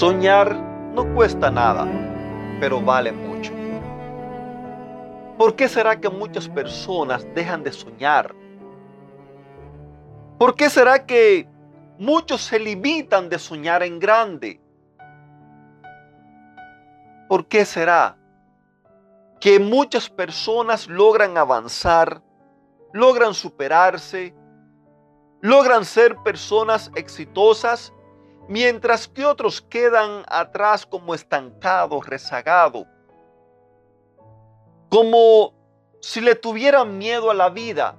Soñar no cuesta nada, pero vale mucho. ¿Por qué será que muchas personas dejan de soñar? ¿Por qué será que muchos se limitan de soñar en grande? ¿Por qué será que muchas personas logran avanzar, logran superarse, logran ser personas exitosas mientras que otros quedan atrás como estancados, rezagados, como si le tuvieran miedo a la vida.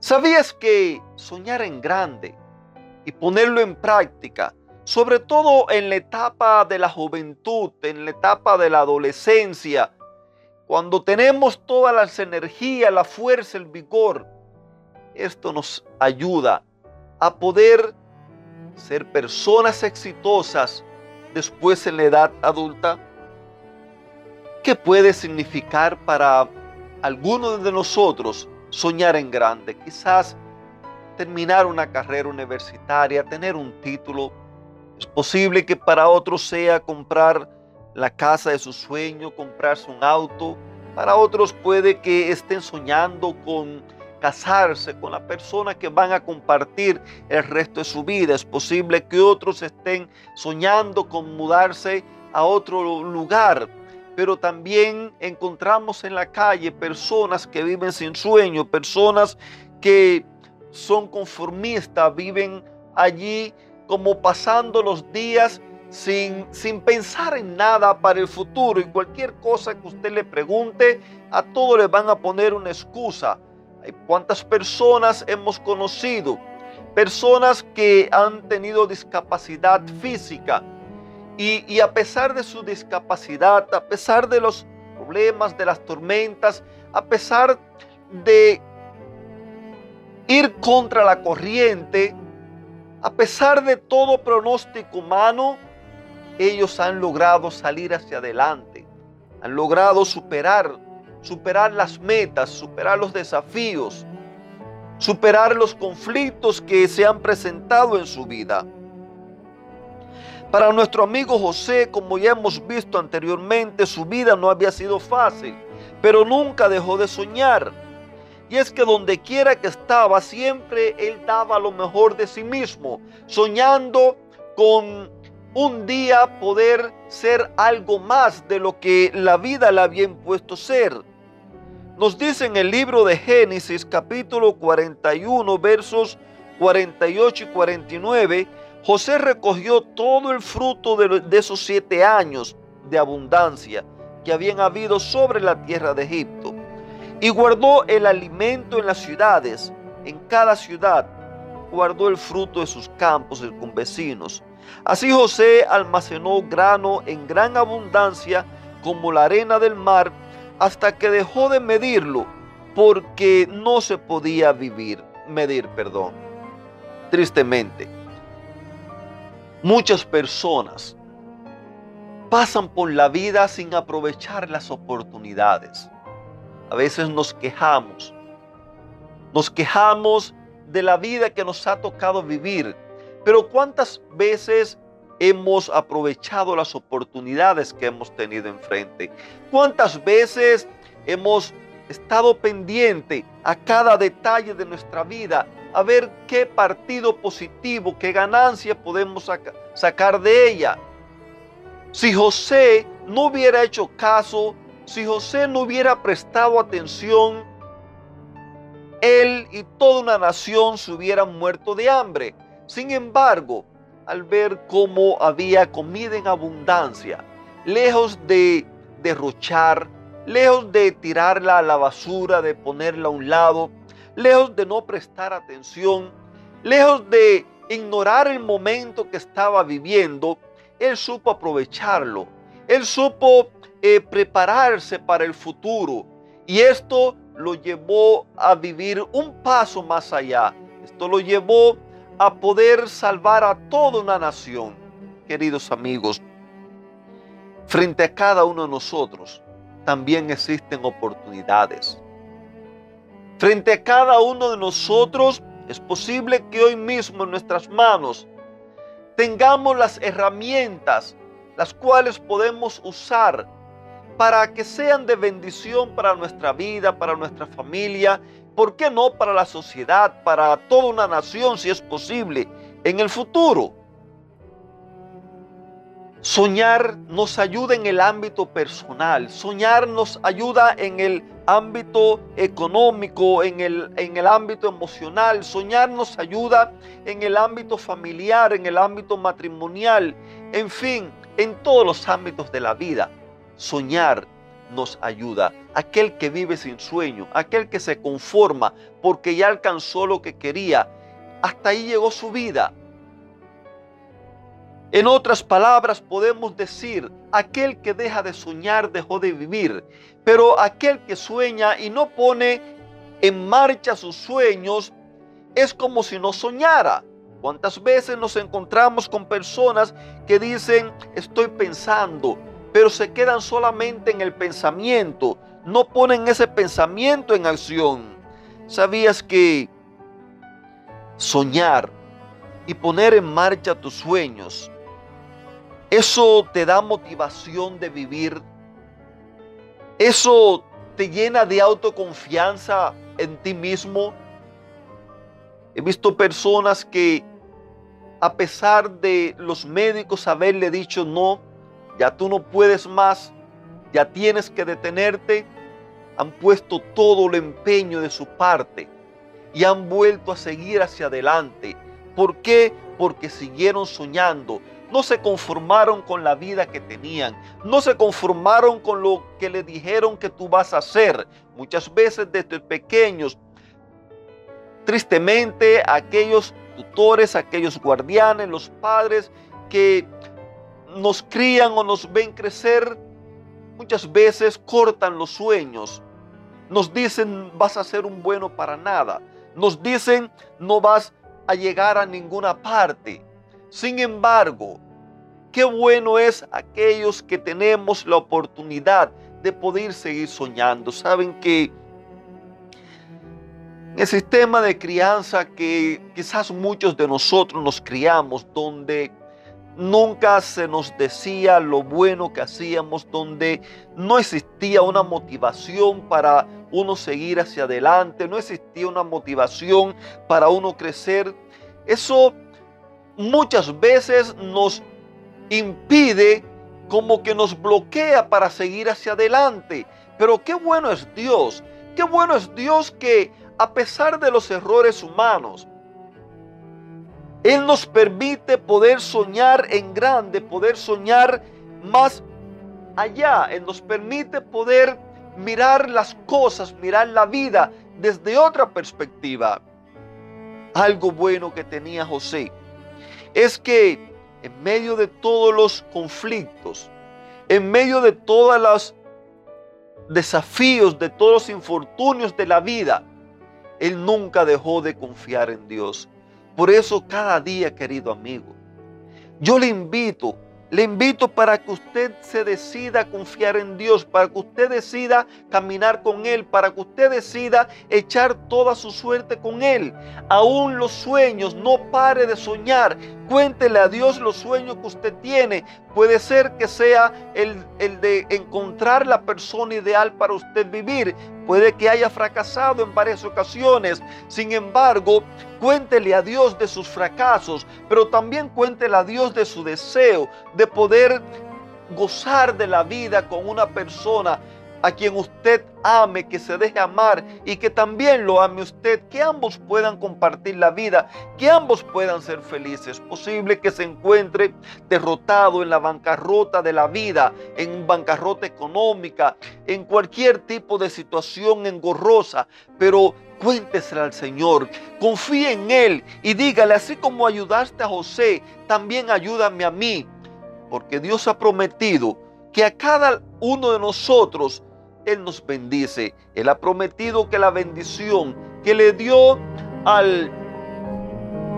¿Sabías que soñar en grande y ponerlo en práctica, sobre todo en la etapa de la juventud, en la etapa de la adolescencia, cuando tenemos todas las energías, la fuerza, el vigor, esto nos ayuda a poder ser personas exitosas después en la edad adulta? ¿Qué puede significar para algunos de nosotros soñar en grande? Quizás terminar una carrera universitaria, tener un título. Es posible que para otros sea comprar la casa de su sueño, comprarse un auto. Para otros puede que estén soñando con casarse con la persona que van a compartir el resto de su vida. Es posible que otros estén soñando con mudarse a otro lugar, pero también encontramos en la calle personas que viven sin sueño, personas que son conformistas, viven allí como pasando los días sin, sin, pensar en nada para el futuro y cualquier cosa que usted le pregunte, a todo le van a poner una excusa. ¿Cuántas personas hemos conocido? Personas que han tenido discapacidad física y, y, a pesar de su discapacidad, a pesar de los problemas, de las tormentas, a pesar de ir contra la corriente, a pesar de todo pronóstico humano, ellos han logrado salir hacia adelante, han logrado superar superar las metas, superar los desafíos, superar los conflictos que se han presentado en su vida. Para nuestro amigo José, como ya hemos visto anteriormente, su vida no había sido fácil, pero nunca dejó de soñar. Y es que donde quiera que estaba, siempre él daba lo mejor de sí mismo, soñando con un día poder ser algo más de lo que la vida le había impuesto ser. Nos dice en el libro de Génesis capítulo 41 versos 48 y 49, José recogió todo el fruto de, de esos siete años de abundancia que habían habido sobre la tierra de Egipto y guardó el alimento en las ciudades, en cada ciudad guardó el fruto de sus campos circunvecinos. Así José almacenó grano en gran abundancia como la arena del mar hasta que dejó de medirlo porque no se podía vivir, medir, perdón. Tristemente, muchas personas pasan por la vida sin aprovechar las oportunidades. A veces nos quejamos, nos quejamos de la vida que nos ha tocado vivir, pero ¿cuántas veces hemos aprovechado las oportunidades que hemos tenido enfrente. ¿Cuántas veces hemos estado pendiente a cada detalle de nuestra vida, a ver qué partido positivo, qué ganancia podemos sacar de ella? Si José no hubiera hecho caso, si José no hubiera prestado atención, él y toda una nación se hubieran muerto de hambre. Sin embargo, al ver cómo había comida en abundancia, lejos de derrochar, lejos de tirarla a la basura, de ponerla a un lado, lejos de no prestar atención, lejos de ignorar el momento que estaba viviendo, él supo aprovecharlo. Él supo eh, prepararse para el futuro. Y esto lo llevó a vivir un paso más allá. Esto lo llevó a poder salvar a toda una nación. Queridos amigos, frente a cada uno de nosotros también existen oportunidades. Frente a cada uno de nosotros es posible que hoy mismo en nuestras manos tengamos las herramientas las cuales podemos usar para que sean de bendición para nuestra vida, para nuestra familia, ¿por qué no para la sociedad, para toda una nación si es posible en el futuro? Soñar nos ayuda en el ámbito personal, soñar nos ayuda en el ámbito económico, en el, en el ámbito emocional, soñar nos ayuda en el ámbito familiar, en el ámbito matrimonial, en fin, en todos los ámbitos de la vida. Soñar nos ayuda. Aquel que vive sin sueño, aquel que se conforma porque ya alcanzó lo que quería, hasta ahí llegó su vida en otras palabras, podemos decir, aquel que deja de soñar dejó de vivir, pero aquel que sueña y no pone en marcha sus sueños es como si no soñara. ¿Cuántas veces nos encontramos con personas que dicen, estoy pensando, pero se quedan solamente en el pensamiento, no ponen ese pensamiento en acción? ¿Sabías que soñar y poner en marcha tus sueños eso te da motivación de vivir. Eso te llena de autoconfianza en ti mismo. He visto personas que a pesar de los médicos haberle dicho no, ya tú no puedes más, ya tienes que detenerte, han puesto todo el empeño de su parte y han vuelto a seguir hacia adelante. ¿Por qué? Porque siguieron soñando, no se conformaron con la vida que tenían, no se conformaron con lo que le dijeron que tú vas a hacer. Muchas veces desde pequeños, tristemente, aquellos tutores, aquellos guardianes, los padres que nos crían o nos ven crecer, muchas veces cortan los sueños. Nos dicen, vas a ser un bueno para nada. Nos dicen, no vas a llegar a ninguna parte. Sin embargo, Qué bueno es aquellos que tenemos la oportunidad de poder seguir soñando. Saben que el sistema de crianza que quizás muchos de nosotros nos criamos, donde nunca se nos decía lo bueno que hacíamos, donde no existía una motivación para uno seguir hacia adelante, no existía una motivación para uno crecer. Eso muchas veces nos impide, como que nos bloquea para seguir hacia adelante. Pero qué bueno es Dios, qué bueno es Dios que a pesar de los errores humanos, Él nos permite poder soñar en grande, poder soñar más allá. Él nos permite poder mirar las cosas, mirar la vida desde otra perspectiva. Algo bueno que tenía José es que en medio de todos los conflictos, en medio de todos los desafíos, de todos los infortunios de la vida, Él nunca dejó de confiar en Dios. Por eso cada día, querido amigo, yo le invito le invito para que usted se decida a confiar en Dios, para que usted decida caminar con Él, para que usted decida echar toda su suerte con Él. Aún los sueños, no pare de soñar. Cuéntele a Dios los sueños que usted tiene. Puede ser que sea el, el de encontrar la persona ideal para usted vivir. Puede que haya fracasado en varias ocasiones. Sin embargo, cuéntele a Dios de sus fracasos, pero también cuéntele a Dios de su deseo de poder gozar de la vida con una persona a quien usted ame, que se deje amar y que también lo ame usted, que ambos puedan compartir la vida, que ambos puedan ser felices. Es posible que se encuentre derrotado en la bancarrota de la vida, en bancarrota económica, en cualquier tipo de situación engorrosa, pero cuéntesela al Señor, confíe en Él y dígale, así como ayudaste a José, también ayúdame a mí, porque Dios ha prometido que a cada uno de nosotros Él nos bendice. Él ha prometido que la bendición que le dio al,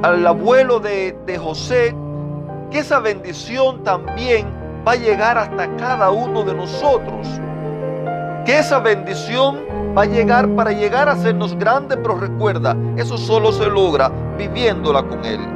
al abuelo de, José, que esa bendición también va a llegar hasta cada uno de nosotros. Que esa bendición va a llegar para llegar a hacernos grandes, pero recuerda, eso solo se logra viviéndola con Él.